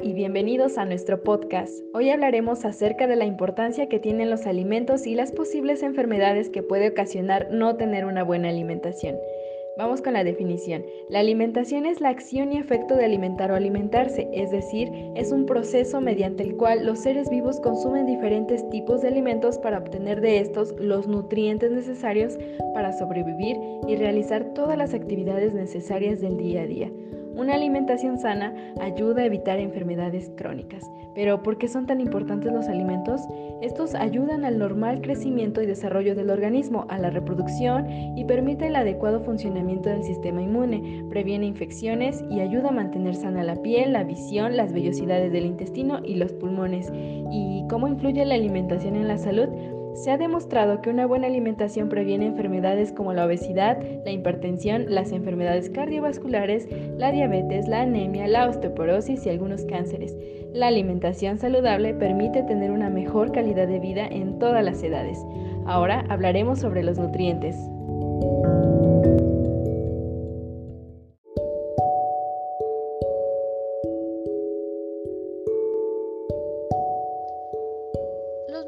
Y bienvenidos a nuestro podcast. Hoy hablaremos acerca de la importancia que tienen los alimentos y las posibles enfermedades que puede ocasionar no tener una buena alimentación. Vamos con la definición. La alimentación es la acción y efecto de alimentar o alimentarse, es decir, es un proceso mediante el cual los seres vivos consumen diferentes tipos de alimentos para obtener de estos los nutrientes necesarios para sobrevivir y realizar todas las actividades necesarias del día a día. Una alimentación sana ayuda a evitar enfermedades crónicas. Pero ¿por qué son tan importantes los alimentos? Estos ayudan al normal crecimiento y desarrollo del organismo, a la reproducción y permiten el adecuado funcionamiento del sistema inmune, previene infecciones y ayuda a mantener sana la piel, la visión, las vellosidades del intestino y los pulmones. ¿Y cómo influye la alimentación en la salud? Se ha demostrado que una buena alimentación previene enfermedades como la obesidad, la hipertensión, las enfermedades cardiovasculares, la diabetes, la anemia, la osteoporosis y algunos cánceres. La alimentación saludable permite tener una mejor calidad de vida en todas las edades. Ahora hablaremos sobre los nutrientes.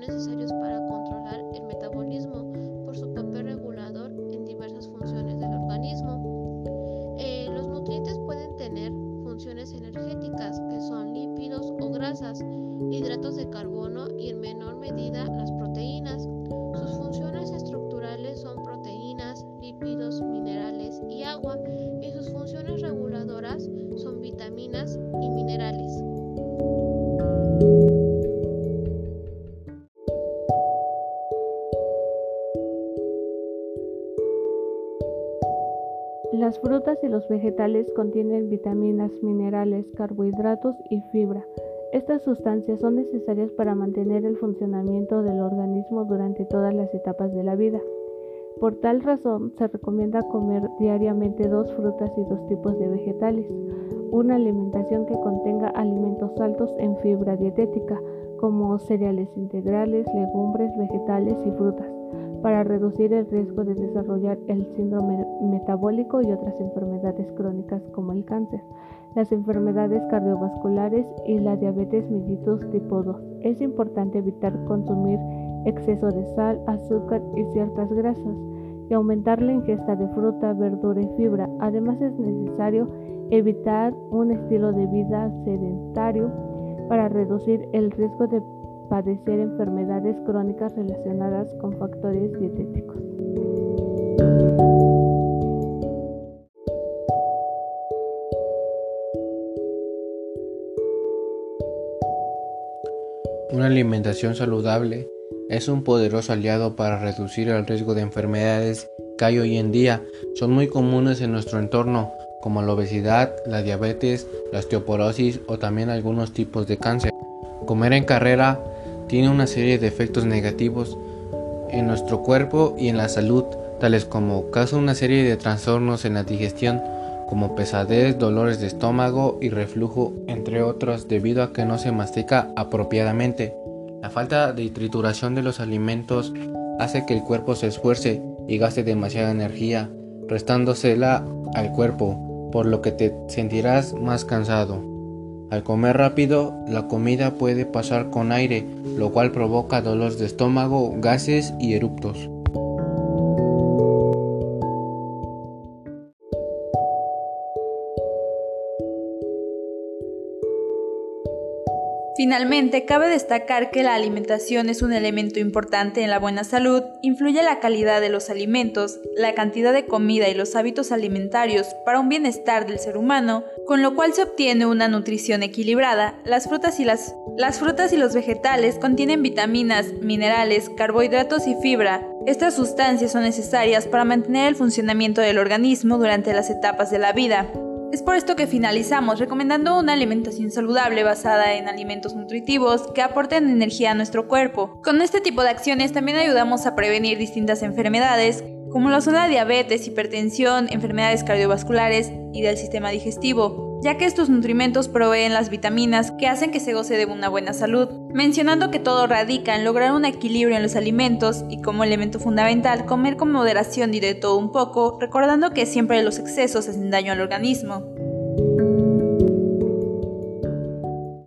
necesarios para controlar el metabolismo por su papel regulador en diversas funciones del organismo. Eh, los nutrientes pueden tener funciones energéticas que son o grasas, hidratos de carbono y en menor medida las proteínas. Sus funciones estructurales son proteínas, lípidos, minerales y agua Las frutas y los vegetales contienen vitaminas, minerales, carbohidratos y fibra. Estas sustancias son necesarias para mantener el funcionamiento del organismo durante todas las etapas de la vida. Por tal razón, se recomienda comer diariamente dos frutas y dos tipos de vegetales, una alimentación que contenga alimentos altos en fibra dietética, como cereales integrales, legumbres, vegetales y frutas para reducir el riesgo de desarrollar el síndrome metabólico y otras enfermedades crónicas como el cáncer, las enfermedades cardiovasculares y la diabetes mellitus tipo 2. Es importante evitar consumir exceso de sal, azúcar y ciertas grasas y aumentar la ingesta de fruta, verdura y fibra. Además es necesario evitar un estilo de vida sedentario para reducir el riesgo de padecer enfermedades crónicas relacionadas con factores dietéticos. Una alimentación saludable es un poderoso aliado para reducir el riesgo de enfermedades que hay hoy en día son muy comunes en nuestro entorno, como la obesidad, la diabetes, la osteoporosis o también algunos tipos de cáncer. Comer en carrera tiene una serie de efectos negativos en nuestro cuerpo y en la salud, tales como causa una serie de trastornos en la digestión, como pesadez, dolores de estómago y reflujo, entre otros, debido a que no se mastica apropiadamente. La falta de trituración de los alimentos hace que el cuerpo se esfuerce y gaste demasiada energía, restándosela al cuerpo, por lo que te sentirás más cansado. Al comer rápido, la comida puede pasar con aire, lo cual provoca dolores de estómago, gases y eruptos. Finalmente, cabe destacar que la alimentación es un elemento importante en la buena salud, influye la calidad de los alimentos, la cantidad de comida y los hábitos alimentarios para un bienestar del ser humano, con lo cual se obtiene una nutrición equilibrada. Las frutas y, los vegetales contienen vitaminas, minerales, carbohidratos y fibra. Estas sustancias son necesarias para mantener el funcionamiento del organismo durante las etapas de la vida. Es por esto que finalizamos recomendando una alimentación saludable basada en alimentos nutritivos que aporten energía a nuestro cuerpo. Con este tipo de acciones también ayudamos a prevenir distintas enfermedades como lo son la diabetes, hipertensión, enfermedades cardiovasculares y del sistema digestivo, ya que estos nutrimentos proveen las vitaminas que hacen que se goce de una buena salud, mencionando que todo radica en lograr un equilibrio en los alimentos y como elemento fundamental comer con moderación y de todo un poco, recordando que siempre los excesos hacen daño al organismo.